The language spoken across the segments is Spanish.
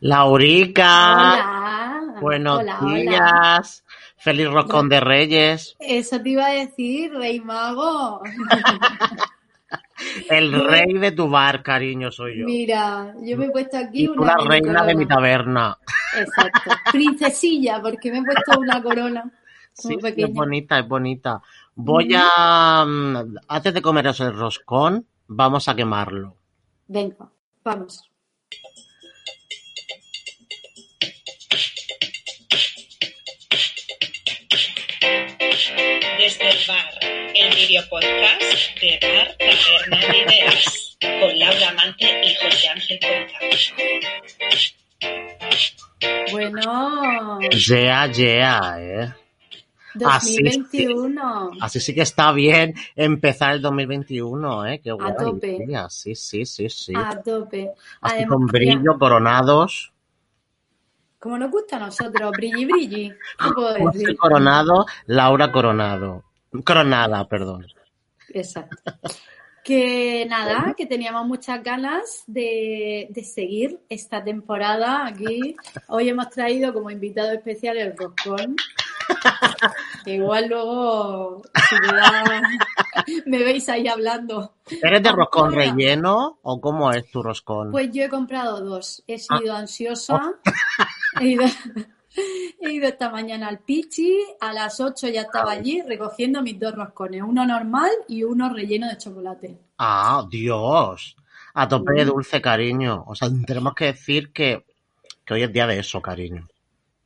Laurica, Hola. buenos Hola, hola. días. Feliz roscón de Reyes. Eso te iba a decir, Rey Mago. El rey de tu bar, cariño, soy yo. Mira, yo me he puesto aquí Y una la mini reina de mi taberna. Exacto. Princesilla, porque me he puesto una corona Sí, es bonita, es bonita. Voy a... mm, Antes de comeros el roscón, vamos a quemarlo. Venga, vamos. Desde el bar, el videopodcast de Bar Taberna de Ideas, con Laura Mante y José Ángel Ponta. Bueno, Yeah, yeah, eh. Así sí. 2021. Así sí que está bien empezar el 2021, ¿eh? Qué guay. tope. tía. Sí, sí, sí, sí. A tope. Así Además, con brillo, coronados. Como nos gusta a nosotros, brilli brilli. ¿Qué puedo José decir? Coronado, Laura Coronado. Coronada, perdón. Exacto. Que nada, que teníamos muchas ganas de, de seguir esta temporada aquí. Hoy hemos traído como invitado especial el Roscón. Que igual luego, si me, da- me veis ahí hablando. ¿Eres de roscón Ahora. relleno o cómo es tu roscón? Pues yo he comprado dos. He Ah. sido ansiosa. He ido, he ido esta mañana al Pichi. A las 8 ya estaba allí recogiendo mis dos roscones. Uno normal y uno relleno de chocolate. Ah, Dios. A tope de Mm. dulce, cariño. O sea, tenemos que decir que, que hoy es día de eso, cariño.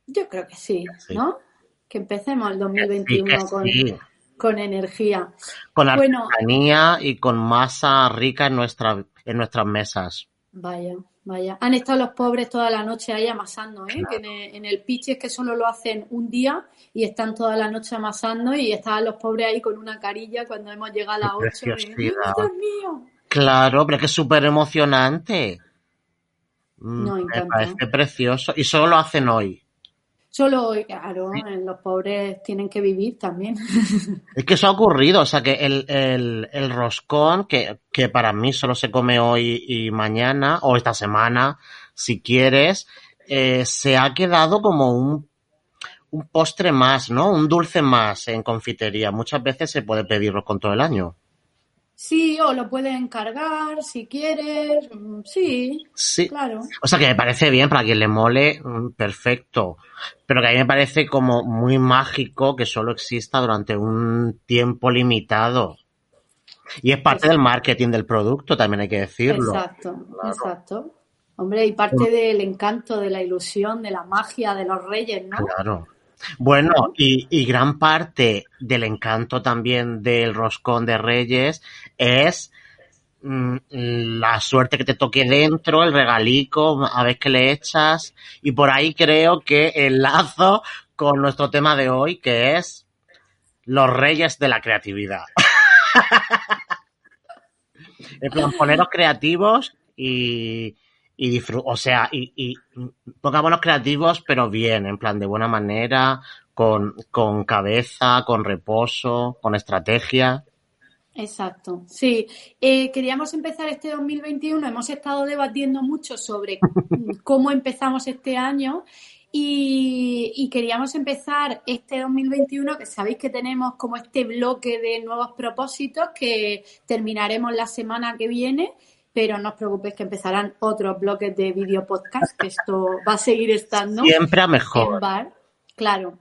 Yo creo que sí, Sí. ¿no? Que empecemos el Sí, 2021 que con, sí. con energía. Con Bueno. artesanía y con masa rica en, nuestra, en nuestras mesas. Vaya, vaya. Han estado los pobres toda la noche ahí amasando, ¿eh? Que en el, en el Pichi es que solo lo hacen un día y están toda la noche amasando y estaban los pobres ahí con una carilla cuando hemos llegado a las Qué 8 de, preciosidad. ¡Dios mío! Claro, pero es que es súper emocionante. Mm, No, Me encanta. parece precioso. Y solo lo hacen hoy. Solo hoy, claro, eh, los pobres tienen que vivir también. Es que eso ha ocurrido, o sea que el, el, el roscón, que, que para mí solo se come hoy y mañana, o esta semana, si quieres, eh, se ha quedado como un, un postre más, ¿no? Un dulce más en confitería. Muchas veces se puede pedir roscón todo el año. Sí, o lo puedes encargar si quieres. mm, Sí, Sí. claro. O sea que me parece bien, para quien le mole, mm, perfecto. Pero que a mí me parece como muy mágico que solo exista durante un tiempo limitado. Y es parte del marketing del producto, también hay que decirlo. Exacto, Claro. exacto. Hombre, y parte del encanto, de la ilusión, de la magia de los reyes, ¿no? Claro. Bueno, y, y gran parte del encanto también del roscón de Reyes es mm, la suerte que te toque dentro, el regalico, a ver qué le echas. Y por ahí creo que enlazo con nuestro tema de hoy, que es los reyes de la creatividad. en plan, poneros creativos y, y disfrutar, o sea, y, y pongámonos creativos, pero bien, en plan, de buena manera, con, con cabeza, con reposo, con estrategia. Exacto, sí. Eh, queríamos empezar este 2021, hemos estado debatiendo mucho sobre cómo empezamos este año y, y queríamos empezar este 2021, que sabéis que tenemos como este bloque de nuevos propósitos que terminaremos la semana que viene, pero no os preocupéis que empezarán otros bloques de video podcast, que esto va a seguir estando Siempre a en mejor. bar. Claro,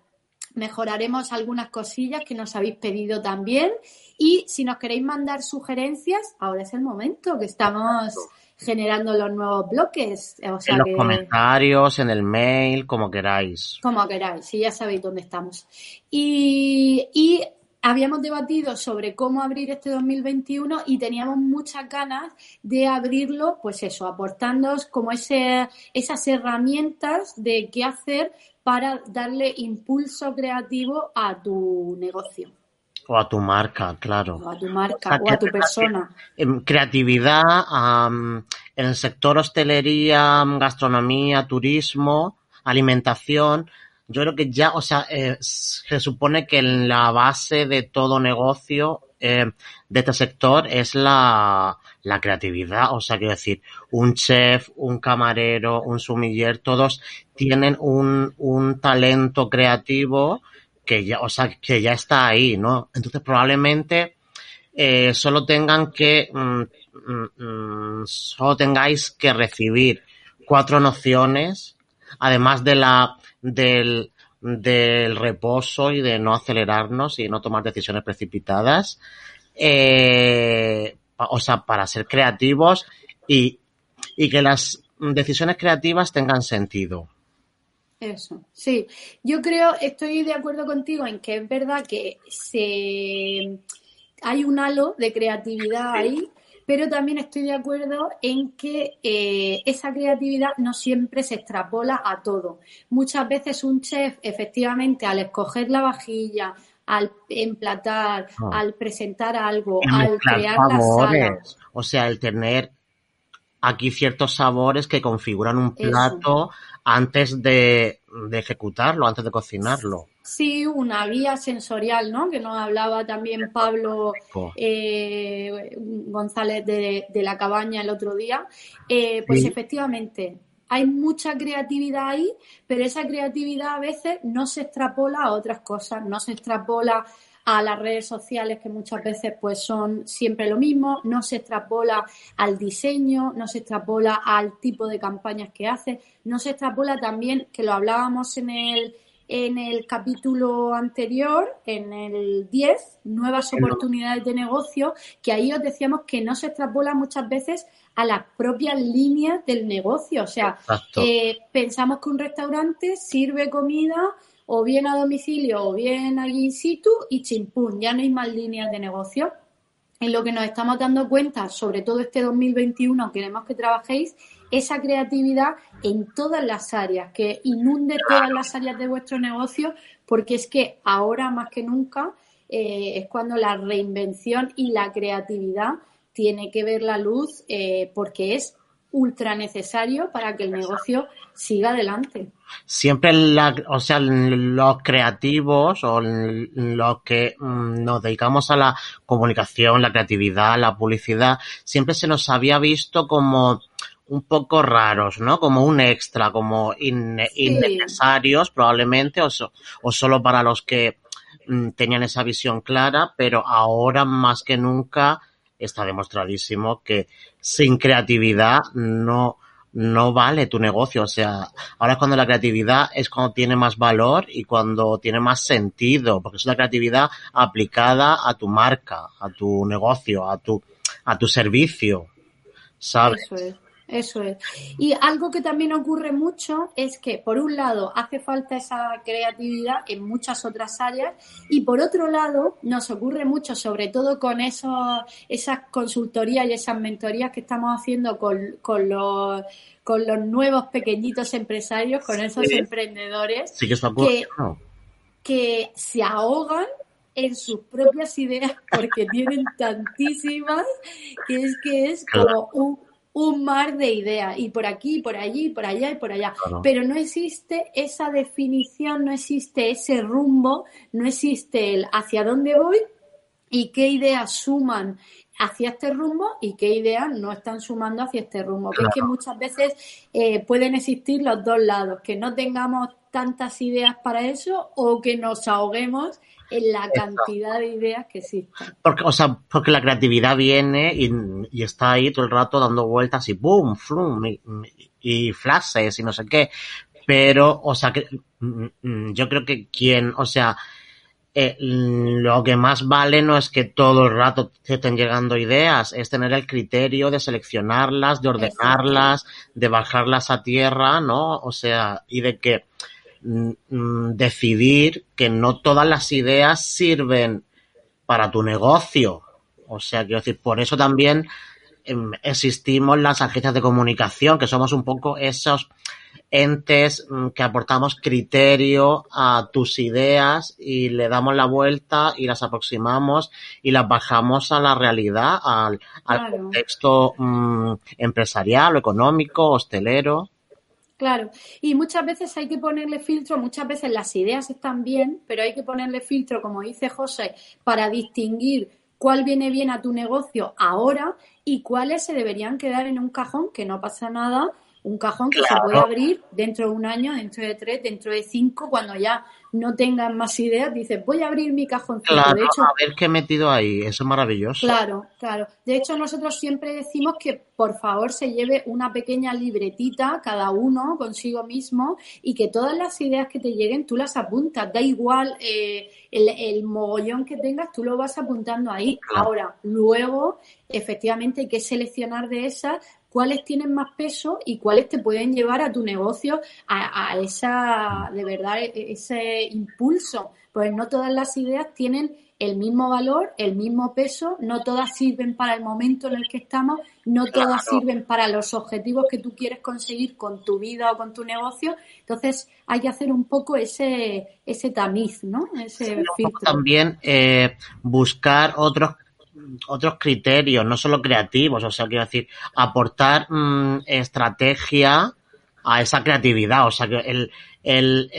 mejoraremos algunas cosillas que nos habéis pedido también. Y si nos queréis mandar sugerencias, ahora es el momento que estamos generando los nuevos bloques. O sea En los que, comentarios, en el mail, como queráis. como queráis, si ya sabéis dónde estamos. Y, y habíamos debatido sobre cómo abrir este 2021 y teníamos muchas ganas de abrirlo, pues eso, aportándoos como ese, esas herramientas de qué hacer para darle impulso creativo a tu negocio, O a tu marca, claro. o a tu marca, O sea, o a tu persona. Em, creatividad am, en el sector hostelería, gastronomía, turismo, alimentación. Yo creo que ya, o sea, eh, se supone que en la base de todo negocio eh, de este sector es la, la creatividad. O sea, quiero decir, un chef, un camarero, un sumiller, todos tienen un, un talento creativo que ya, o sea, que ya está ahí, ¿no? Entonces probablemente eh, solo tengan que, mm, mm, mm, solo tengáis que recibir cuatro nociones, además de la, del, del reposo y de no acelerarnos y no tomar decisiones precipitadas, eh, o sea, para ser creativos y, y que las decisiones creativas tengan sentido. Eso, sí. Yo creo, estoy de acuerdo contigo en que es verdad que se hay un halo de creatividad ahí, pero también estoy de acuerdo en que eh, esa creatividad no siempre se extrapola a todo. Muchas veces un chef, efectivamente, al escoger la vajilla, al emplatar, Ah. al presentar algo, El al crear la sala. O sea, el tener aquí ciertos sabores que configuran un Eso. plato antes de, de ejecutarlo, antes de cocinarlo. Sí, una guía sensorial, ¿no? Que nos hablaba también Pablo eh, González de, de la Cabaña el otro día. Eh, pues Sí. efectivamente, hay mucha creatividad ahí, pero esa creatividad a veces no se extrapola a otras cosas, no se extrapola a las redes sociales que muchas veces pues son siempre lo mismo, no se extrapola al diseño, no se extrapola al tipo de campañas que hace, no se extrapola también, que lo hablábamos en el, en el capítulo anterior, en el 10, nuevas oportunidades de negocio, que ahí os decíamos que no se extrapola muchas veces a las propias líneas del negocio. O sea, eh, pensamos que un restaurante sirve comida o bien a domicilio o bien allí in situ y chimpún, ya no hay más líneas de negocio. En lo que nos estamos dando cuenta, sobre todo este 2021, queremos que trabajéis esa creatividad en todas las áreas, que inunde todas las áreas de vuestro negocio, porque es que ahora más que nunca eh, es cuando la reinvención y la creatividad tiene que ver la luz, eh, porque es ultra necesario para que el negocio siga adelante. Siempre, la, o sea, los creativos o los que mm, nos dedicamos a la comunicación, la creatividad, la publicidad, siempre se nos había visto como un poco raros, ¿no? Como un extra, como inne- Sí. innecesarios probablemente, o, so- o solo para los que mm, tenían esa visión clara, pero ahora más que nunca está demostradísimo que sin creatividad no, no vale tu negocio. O sea, ahora es cuando la creatividad es cuando tiene más valor y cuando tiene más sentido, porque es una creatividad aplicada a tu marca, a tu negocio, a tu, a tu servicio. ¿Sabes? Es, eso es. Y algo que también ocurre mucho es que, por un lado, hace falta esa creatividad en muchas otras áreas y, por otro lado, nos ocurre mucho, sobre todo con esos, esas consultorías y esas mentorías que estamos haciendo con, con los con los nuevos pequeñitos empresarios, con esos Sí. emprendedores, Sí que está ocurriendo. que se ahogan en sus propias ideas porque tienen tantísimas que es que es como un, un mar de ideas y por aquí, por allí, por allá y por allá. Claro. Pero no existe esa definición, no existe ese rumbo, no existe el hacia dónde voy y qué ideas suman hacia este rumbo y qué ideas no están sumando hacia este rumbo. Que es que muchas veces eh, pueden existir los dos lados, que no tengamos tantas ideas para eso o que nos ahoguemos en la cantidad de ideas que existen. Porque, o sea, porque la creatividad viene y, y está ahí todo el rato dando vueltas y boom, flum, y, y flashes y no sé qué. Pero, o sea, que mm, mm, yo creo que quien, o sea, eh, lo que más vale no es que todo el rato te estén llegando ideas, es tener el criterio de seleccionarlas, de ordenarlas, de bajarlas a tierra, ¿no? O sea, y de que decidir que no todas las ideas sirven para tu negocio. O sea, quiero decir, por eso también em, existimos las agencias de comunicación, que somos un poco esos entes mm, que aportamos criterio a tus ideas y le damos la vuelta y las aproximamos y las bajamos a la realidad, al, al Claro. contexto mm, empresarial, o económico, hostelero. Claro, y muchas veces hay que ponerle filtro, muchas veces las ideas están bien, pero hay que ponerle filtro, como dice José, para distinguir cuál viene bien a tu negocio ahora y cuáles se deberían quedar en un cajón, que no pasa nada, un cajón que se puede abrir dentro de un año, dentro de tres, dentro de cinco, cuando ya no tengan más ideas, dices, voy a abrir mi cajón. Claro, de hecho, a ver qué he metido ahí, eso es maravilloso. Claro, claro. De hecho, nosotros siempre decimos que por favor se lleve una pequeña libretita cada uno consigo mismo y que todas las ideas que te lleguen tú las apuntas. Da igual eh, el, mogollón que tengas, tú lo vas apuntando ahí. Ahora, luego, efectivamente, hay que seleccionar de esas cuáles tienen más peso y cuáles te pueden llevar a tu negocio a, esa, de verdad, e, ese impulso. Pues no todas las ideas tienen el mismo valor, el mismo peso, no todas sirven para el momento en el que estamos, no todas sirven para los objetivos que tú quieres conseguir con tu vida o con tu negocio. Entonces hay que hacer un poco ese, ese tamiz, ¿no? Ese filtro. También eh, buscar otros otros criterios, no solo creativos, o sea, quiero decir, aportar mm, estrategia a esa creatividad, o sea, que el, el,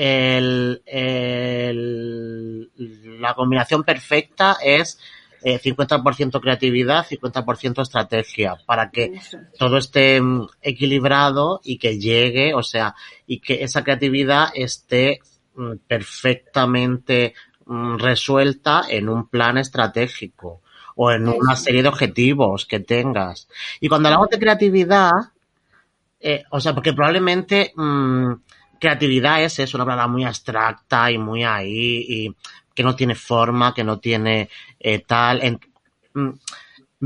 el, la combinación perfecta es 50% eh, creatividad, 50% estrategia, para que todo esté mm, equilibrado y que llegue, o sea, y que esa creatividad esté mm, perfectamente resuelta en un plan estratégico o en una serie de objetivos que tengas. Y cuando hablamos de creatividad, eh, o sea, porque probablemente mmm, creatividad es eso, una palabra muy abstracta y muy ahí, y que no tiene forma, que no tiene eh, tal. En, mm,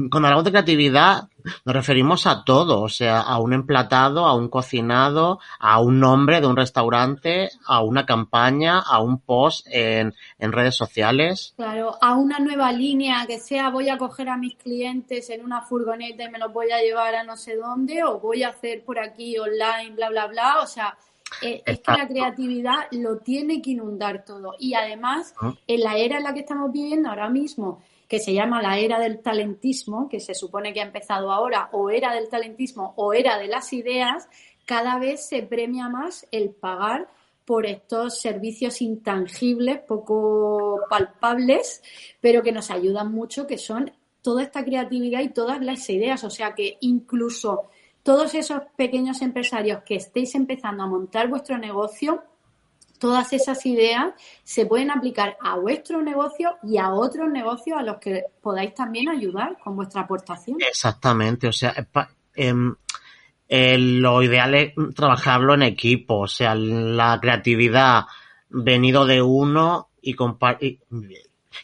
cuando hablamos de creatividad, nos referimos a todo, o sea, a un emplatado, a un cocinado, a un nombre de un restaurante, a una campaña, a un post en, en redes sociales. Claro, a una nueva línea que sea voy a coger a mis clientes en una furgoneta y me los voy a llevar a no sé dónde o voy a hacer por aquí online, bla, bla, bla. O sea, eh, es que la creatividad lo tiene que inundar todo. Y además, en la era en la que estamos viviendo ahora mismo, que se llama la era del talentismo, que se supone que ha empezado ahora, o era del talentismo o era de las ideas, cada vez se premia más el pagar por estos servicios intangibles, poco palpables, pero que nos ayudan mucho, que son toda esta creatividad y todas las ideas. O sea que incluso todos esos pequeños empresarios que estéis empezando a montar vuestro negocio, todas esas ideas se pueden aplicar a vuestro negocio y a otros negocios a los que podáis también ayudar con vuestra aportación. Exactamente, o sea, eh, lo ideal es trabajarlo en equipo, o sea, la creatividad venido de uno y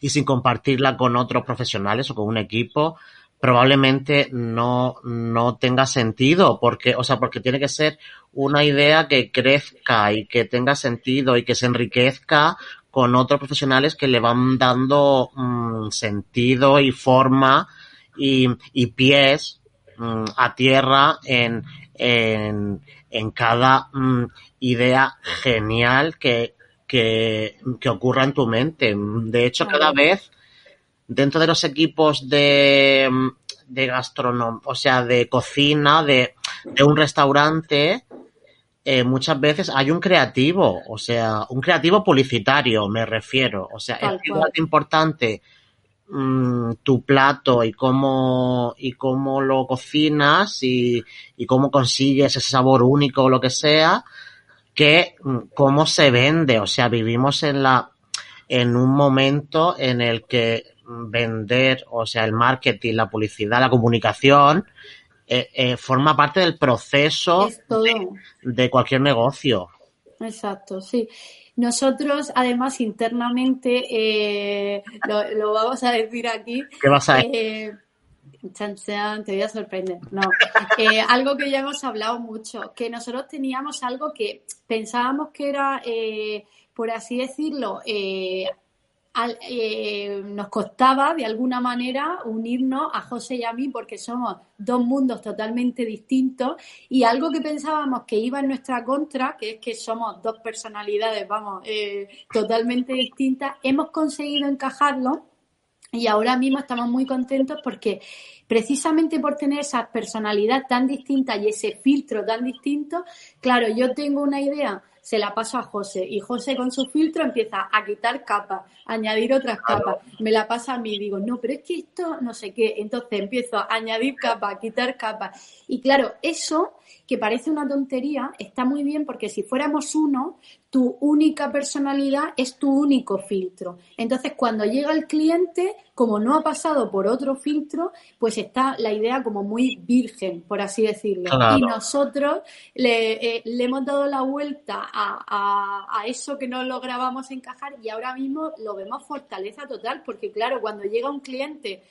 sin compartirla con otros profesionales o con un equipo, probablemente no, no tenga sentido, porque, o sea, porque tiene que ser una idea que crezca y que tenga sentido y que se enriquezca con otros profesionales que le van dando mm, sentido y forma y, y pies mm, a tierra en, en, en cada mm, idea genial que, que, que ocurra en tu mente. De hecho, cada vez dentro de los equipos de, de gastronomía, o sea, de cocina, de, de un restaurante, eh, muchas veces hay un creativo, o sea, un creativo publicitario, me refiero. O sea, es igual de importante mm, tu plato y cómo, y cómo lo cocinas y, y cómo consigues ese sabor único o lo que sea, que mm, cómo se vende. O sea, vivimos en la, en un momento en el que vender, o sea, el marketing, la publicidad, la comunicación, eh, eh, forma parte del proceso de, cualquier negocio. Exacto, sí. Nosotros, además, internamente, eh, lo, vamos a decir aquí. ¿Qué vas a decir? te voy a sorprender. No, algo que ya hemos hablado mucho, que nosotros teníamos algo que pensábamos que era, por así decirlo, eh, nos costaba de alguna manera unirnos a José y a mí porque somos dos mundos totalmente distintos. Y algo que pensábamos que iba en nuestra contra, que es que somos dos personalidades, vamos, eh, totalmente distintas, hemos conseguido encajarlo y ahora mismo estamos muy contentos porque precisamente por tener esa personalidad tan distinta y ese filtro tan distinto, claro, yo tengo una idea se la paso a José y José con su filtro empieza a quitar capas, añadir otras capas, me la pasa a mí, digo, no, pero es que esto no sé qué, entonces empiezo a añadir capas, quitar capas. Y claro, eso que parece una tontería está muy bien porque si fuéramos uno, tu única personalidad es tu único filtro. Entonces, cuando llega el cliente, como no ha pasado por otro filtro, pues está la idea como muy virgen, por así decirlo. Y nosotros le, eh, le, hemos dado la vuelta a, a, eso que no lográbamos encajar y ahora mismo lo vemos fortaleza total, porque claro, cuando llega un cliente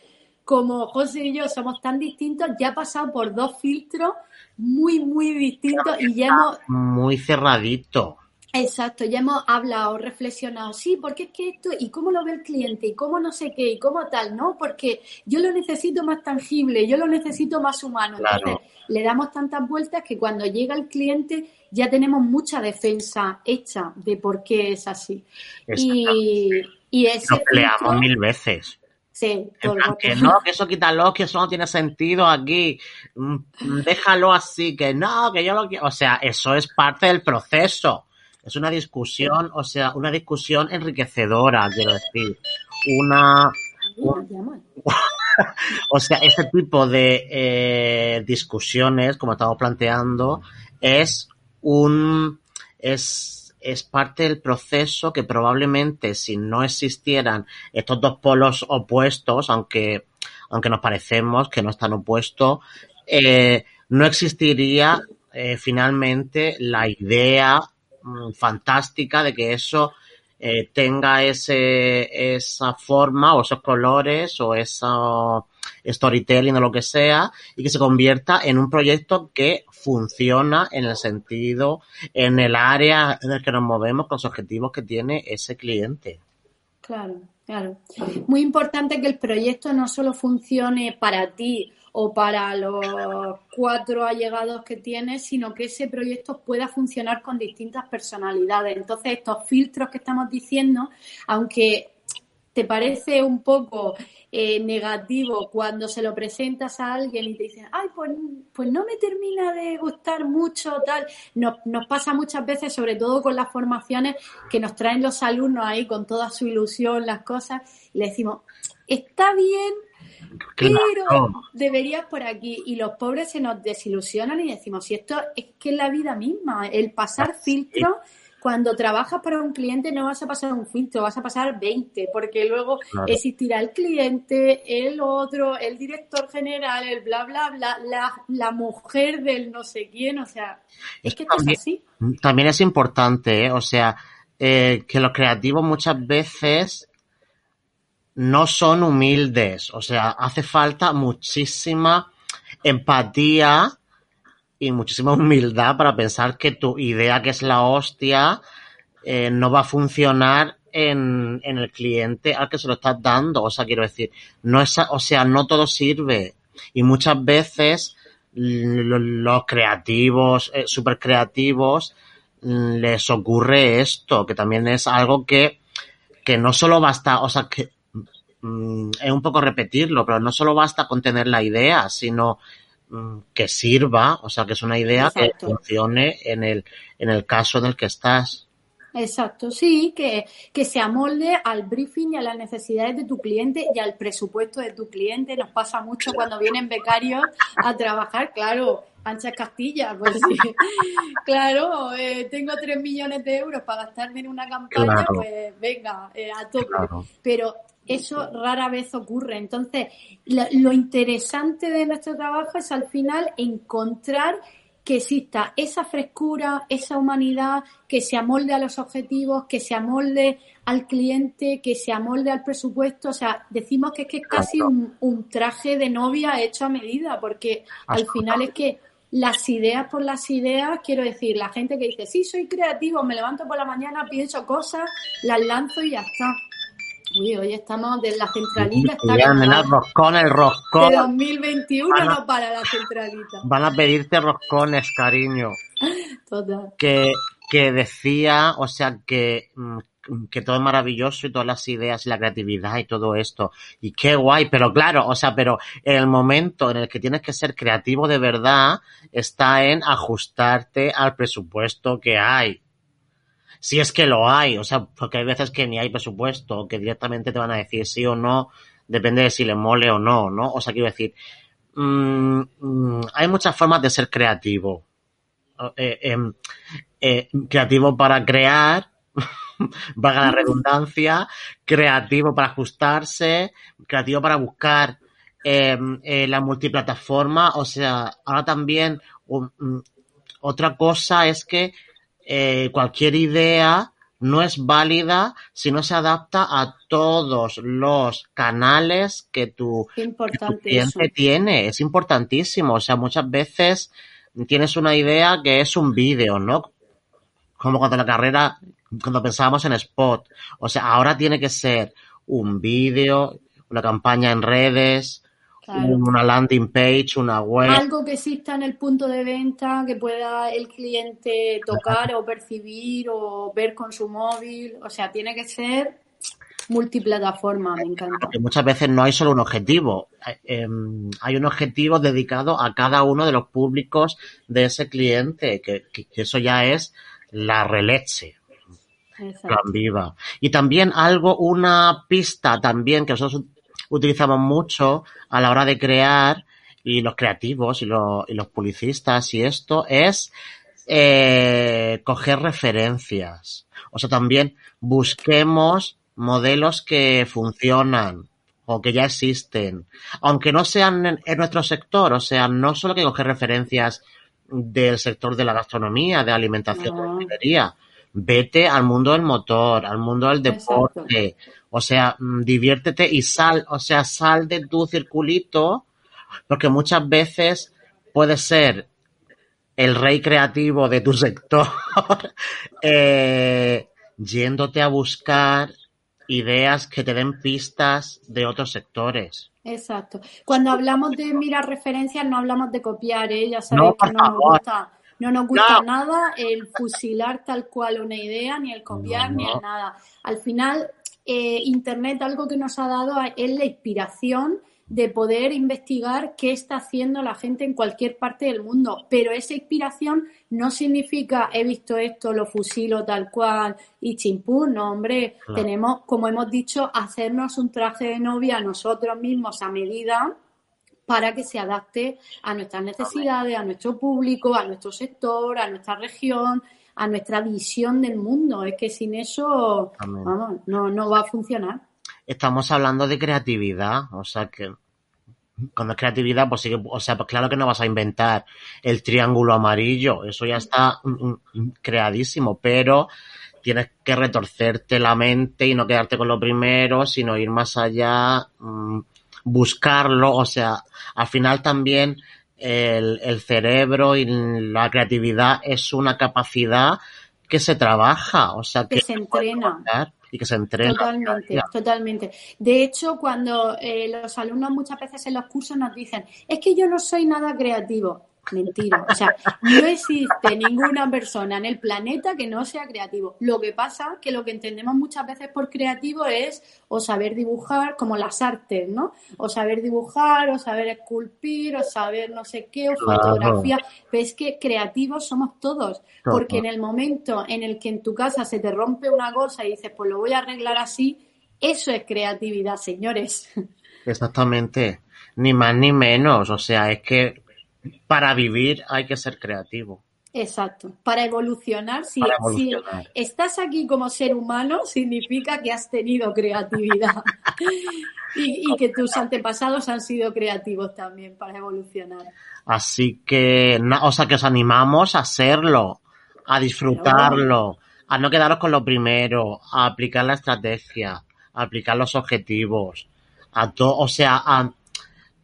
como José y yo somos tan distintos, ya ha pasado por dos filtros muy, muy distintos y ya hemos... Muy cerradito. Exacto, ya hemos hablado, reflexionado, sí, porque es que esto, y cómo lo ve el cliente, y cómo no sé qué, y cómo tal, ¿no? Porque yo lo necesito más tangible, yo lo necesito más humano. Entonces, le damos tantas vueltas que cuando llega el cliente ya tenemos mucha defensa hecha de por qué es así. Y, y ese Nos peleamos mil veces. Sí, que no, que eso quítalo, que eso no tiene sentido aquí. Mm, déjalo así, que no, que yo lo quiero. O sea, eso es parte del proceso es una discusión, o sea, una discusión enriquecedora, quiero decir. Una. o sea, este tipo de eh, discusiones, como estamos planteando, es un. es, es parte del proceso que probablemente si no existieran estos dos polos opuestos, aunque, aunque nos parecemos que no están opuestos, eh, no existiría eh, finalmente la idea Mm, fantástica de que eso eh, tenga ese, esa forma o esos colores o eso storytelling o lo que sea y que se convierta en un proyecto que funciona en el sentido, en el área en el que nos movemos con los objetivos que tiene ese cliente. Claro, claro. Muy importante que el proyecto no solo funcione para ti o para los cuatro allegados que tienes, sino que ese proyecto pueda funcionar con distintas personalidades. Entonces, estos filtros que estamos diciendo, aunque te parece un poco eh, negativo cuando se lo presentas a alguien y te dicen, ay, pues, pues no me termina de gustar mucho, tal. Nos, nos pasa muchas veces, sobre todo con las formaciones que nos traen los alumnos ahí con toda su ilusión, las cosas, y le decimos, está bien, pero deberías por aquí. Y los pobres se nos desilusionan y decimos, si esto es que es la vida misma, el pasar filtro, cuando trabajas para un cliente no vas a pasar un filtro, vas a pasar 20, porque luego existirá el cliente, el otro, el director general, el bla, bla, bla, la, la mujer del no sé quién, o sea, es que también, es así. También es importante, ¿eh? o sea, eh, que los creativos muchas veces no son humildes. O sea, hace falta muchísima empatía y muchísima humildad para pensar que tu idea, que es la hostia, eh, no va a funcionar en, en, el cliente al que se lo estás dando. O sea, quiero decir, no es, o sea, no todo sirve. Y muchas veces los creativos, eh, super creativos, les ocurre esto, que también es algo que, que no solo basta, o sea, que Mm, es un poco repetirlo, pero no solo basta con tener la idea, sino mm, que sirva, o sea, que es una idea que funcione en el, en el caso en el que estás. Exacto, sí, que, que se amolde al briefing y a las necesidades de tu cliente y al presupuesto de tu cliente. Nos pasa mucho cuando vienen becarios a trabajar, claro, Ancha Castilla, pues sí. claro, eh, tengo tres millones de euros para gastarme en una campaña, pues venga, eh, a tope. Pero eso rara vez ocurre. Entonces, lo, interesante de nuestro trabajo es al final encontrar que exista esa frescura, esa humanidad, que se amolde a los objetivos, que se amolde al cliente, que se amolde al presupuesto. O sea, decimos que es que es casi un, un traje de novia hecho a medida, porque al final es que las ideas por las ideas, quiero decir, la gente que dice, sí, soy creativo, me levanto por la mañana, pienso cosas, las lanzo y ya está. Uy, hoy estamos de la centralita. Está el roscón, el roscón. De 2021 no para la centralita. Van a pedirte roscones, cariño. Total. Que, que decía, o sea, que, mm, que todo es maravilloso y todas las ideas y la creatividad y todo esto. Y qué guay, pero claro, o sea, pero el momento en el que tienes que ser creativo de verdad está en ajustarte al presupuesto que hay. Si es que lo hay, o sea, porque hay veces que ni hay presupuesto, que directamente te van a decir sí o no, depende de si le mole o no, ¿no? O sea, quiero decir, mm, mm, hay muchas formas de ser creativo. Eh, em, eh, creativo para crear, valga la redundancia, creativo para ajustarse, creativo para buscar em, eh, la multiplataforma, o sea, ahora también mm, otra cosa es que eh, cualquier idea no es válida si no se adapta a todos los canales que tu, cliente tiene. Es importantísimo. O sea, muchas veces tienes una idea que es un vídeo, ¿no? Como cuando la carrera, cuando pensábamos en Spot. O sea, ahora tiene que ser un vídeo, una campaña en redes, una landing page, una web. Algo que exista en el punto de venta, que pueda el cliente tocar o percibir o ver con su móvil. O sea, tiene que ser multiplataforma, me encanta. Porque muchas veces no hay solo un objetivo. Em, hay un objetivo dedicado a cada uno de los públicos de ese cliente, que, eso ya es la releche. Plan viva. Y también algo, una pista también que nosotros utilizamos mucho a la hora de crear y los creativos y los, y los publicistas y esto es eh, coger referencias. O sea, también busquemos modelos que funcionan o que ya existen, aunque no sean en, nuestro sector, o sea, no solo que coger referencias del sector de la gastronomía, de alimentación, de la hotelería, vete al mundo del motor, al mundo del deporte, o sea, mm, diviértete y sal, o sea, sal de tu circulito, porque muchas veces puede ser el rey creativo de tu sector, eh, yéndote a buscar ideas que te den pistas de otros sectores. Exacto. Cuando hablamos de mirar referencias, no hablamos de copiar, ¿eh? Ya sabéis que no nos gusta, no nos gusta nada el fusilar tal cual una idea, ni el copiar, ni el nada. Al final, eh, Internet algo que nos ha dado es la inspiración de poder investigar qué está haciendo la gente en cualquier parte del mundo. Pero esa inspiración no significa he visto esto, lo fusilo tal cual y chimpú. No, hombre, tenemos, como hemos dicho, hacernos un traje de novia nosotros mismos a medida para que se adapte a nuestras necesidades, a nuestro público, a nuestro sector, a nuestra región a nuestra visión del mundo. Es que sin eso, vamos, no, no va a funcionar. Estamos hablando de creatividad, o sea que cuando es creatividad, pues sí que, o sea, pues claro que no vas a inventar el triángulo amarillo, eso ya está mm, mm, creadísimo, pero tienes que retorcerte la mente y no quedarte con lo primero, sino ir más allá, mm, buscarlo, o sea, al final también el, cerebro y la creatividad es una capacidad que se trabaja, o sea, que, se entrena. Y que se entrena. Totalmente, totalmente. De hecho, cuando eh, los alumnos muchas veces en los cursos nos dicen, es que yo no soy nada creativo. Mentira. O sea, no existe ninguna persona en el planeta que no sea creativo. Lo que pasa que lo que entendemos muchas veces por creativo es o saber dibujar, como las artes, ¿no? O saber dibujar, o saber esculpir, o saber no sé qué, o fotografía. Pero es que creativos somos todos. Porque en el momento en el que en tu casa se te rompe una cosa y dices, pues lo voy a arreglar así, eso es creatividad, señores. Exactamente. Ni más ni menos. O sea, es que para vivir hay que ser creativo. Exacto. Para evolucionar, si, estás aquí como ser humano, significa que has tenido creatividad y, que tus antepasados han sido creativos también para evolucionar. Así que, o sea, que os animamos a hacerlo, a disfrutarlo, a no quedaros con lo primero, a aplicar la estrategia, a aplicar los objetivos, a todo, o sea, a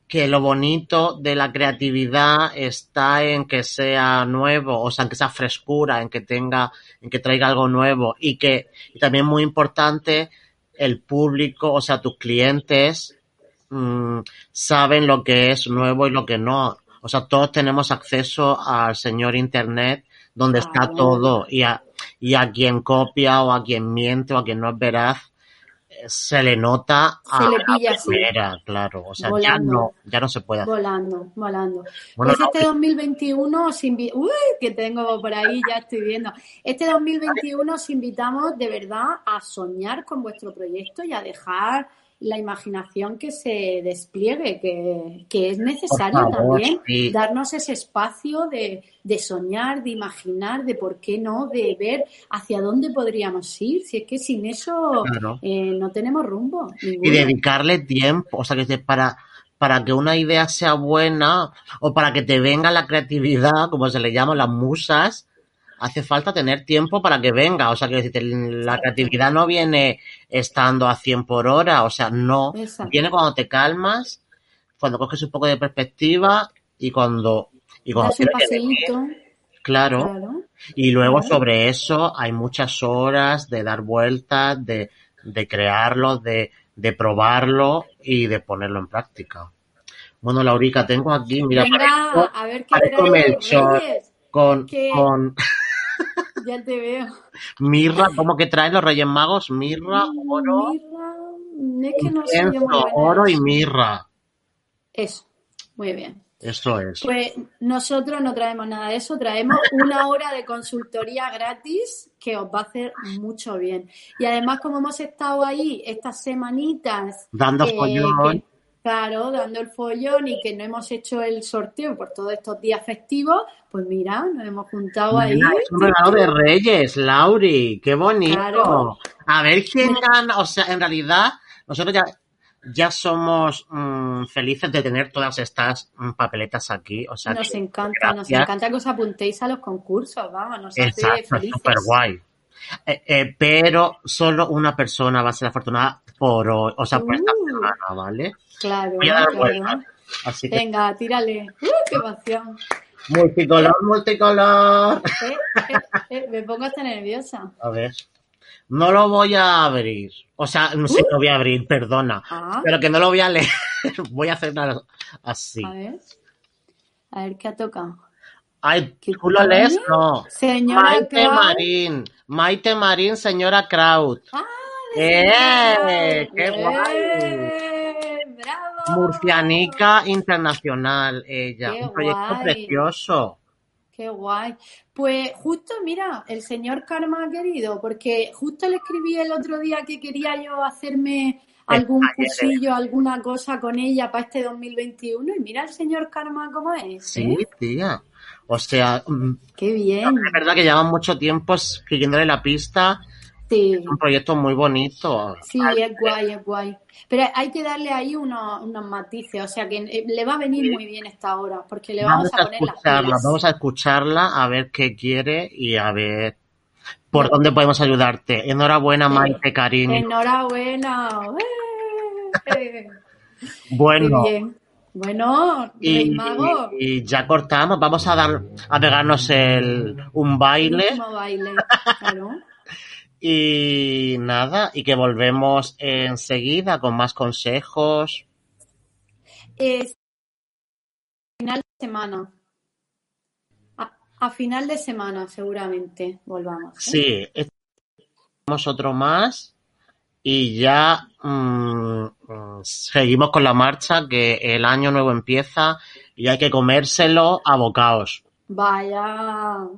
que lo bonito de la creatividad está en que sea nuevo, o sea, en que sea frescura, en que tenga, en que traiga algo nuevo y que y también muy importante el público, o sea, tus clientes mmm, saben lo que es nuevo y lo que no. O sea, todos tenemos acceso al señor Internet donde está todo y a, y a quien copia o a quien miente o a quien no es veraz se le nota a Se le la pilla así. primera, claro. O sea, ya no, ya no se puede hacer. Volando, volando. Bueno, pues este 2021 os invi- Uy, que tengo por ahí, ya estoy viendo. Este 2021 os invitamos de verdad a soñar con vuestro proyecto y a dejar la imaginación que se despliegue, que, que es necesario favor, también sí. darnos ese espacio de, de soñar, de imaginar, de por qué no, de ver hacia dónde podríamos ir. Si es que sin eso Claro. eh, no tenemos rumbo. y dedicarle tiempo, o sea, que para, para que una idea sea buena o para que te venga la creatividad, como se le llama, las musas, hace falta tener tiempo para que venga, o sea, que la creatividad no viene estando a 100 por hora, o sea, no, Exacto. viene cuando te calmas, cuando coges un poco de perspectiva y cuando, y cuando claro, claro. y luego Claro. sobre eso hay muchas horas de dar vueltas, de, de crearlo, de, de probarlo y de ponerlo en práctica. Bueno, Laurica, tengo aquí, mira, Venga, parezco- a ver qué parezco Melchor. Con, con Ya te veo. mirra, ¿cómo que traen los Reyes Magos? Mirra, oro, Mirra, es que no sé oro y mirra. Eso, muy bien. Eso es. Pues nosotros no traemos nada de eso, traemos una hora de consultoría gratis que os va a hacer mucho bien. Y además, como hemos estado ahí estas semanitas, Dando eh, claro, dando el follón y que no hemos hecho el sorteo por todos estos días festivos, pues mira, nos hemos juntado ahí. Mira, es un regalo de Reyes, Lauri, qué bonito. Claro. A ver quién gana, o sea, en realidad, nosotros ya, ya somos mm, felices de tener todas estas mm, papeletas aquí, o sea, Nos que encanta, nos encanta que os apuntéis a los concursos, vamos, nos hace Exacto, felices. súper guay. Eh, eh, pero solo una persona va a ser afortunada por hoy, o sea, por esta Uh. semana, ¿vale? Claro, Voy a dar claro. vueltas. Así que, Venga, tírale. ¡Uh, qué emoción! multicolor, multicolor. Eh, eh, eh, me pongo hasta nerviosa. A ver. No lo voy a abrir. O sea, no sé, lo voy a abrir, perdona. Ah, Pero que no lo voy a leer. voy a hacer nada así. a ver. A ver qué ha tocado. Ay, ¿Qué ¿tú lo lees? No. Señora Maite Kraut. Marín. Maite Marín, señora Kraut. Ah, ¡Eh! ¡Qué ¡Eh! guay! ¡Bravo! Murcianica Internacional, ella. Qué Un proyecto guay. precioso. Qué guay. Pues justo, mira, el señor Karma ha querido, porque justo le escribí el otro día que quería yo hacerme algún cursillo, alguna cosa con ella para este 2021 y mira el señor Karma cómo es. Sí, ¿eh? tía. O sea, mm, Qué bien. es verdad que llevan mucho tiempo siguiéndole la pista. Sí, Es un proyecto muy bonito. sí, es guay, es guay. Pero hay que darle ahí unos, unos matices, o sea que eh, le va a venir muy bien esta hora, porque le vamos, Vamos a poner las pilas. vamos a escucharla, a ver qué quiere y a ver por dónde podemos ayudarte. Enhorabuena. Maite, cariño. Enhorabuena. ¡Eh! Bueno, bien. Bueno, Rey y, Mago, y ya cortamos. Vamos a dar a pegarnos el, un el baile último baile. Claro. Y nada, y que volvemos enseguida con más consejos. Es final de semana. A, a final de semana, seguramente volvamos. ¿eh? Sí, tenemos otro más y ya mm, mm, seguimos con la marcha que el año nuevo empieza y hay que comérselo a bocaos. Vaya.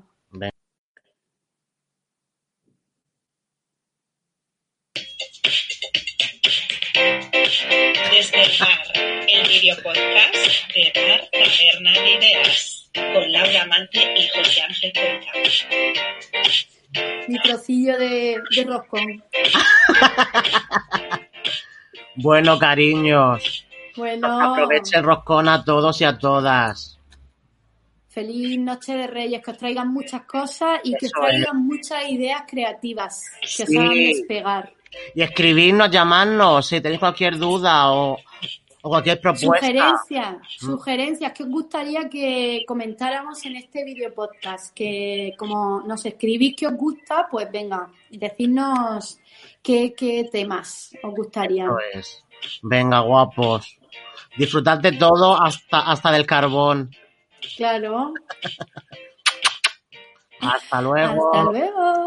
Desde el bar, el video podcast de Bar Taberna de Ideas, con Laura Mante y José Ángel Cuenca. Mi trocillo de, de roscón. Bueno, cariños, Bueno, aproveche el roscón a todos y a todas. feliz noche de Reyes, que os traigan muchas cosas y que os traigan muchas ideas creativas que os Sí. hagan despegar. Y escribirnos, llamarnos si tenéis cualquier duda o, o cualquier propuesta. Sugerencias, sugerencias que os gustaría que comentáramos en este video podcast. Que como nos escribís que os gusta, pues venga, decidnos qué, qué temas os gustaría. Eso es. Venga, guapos. Disfrutad de todo hasta, hasta del carbón. Claro. Hasta luego. Hasta luego.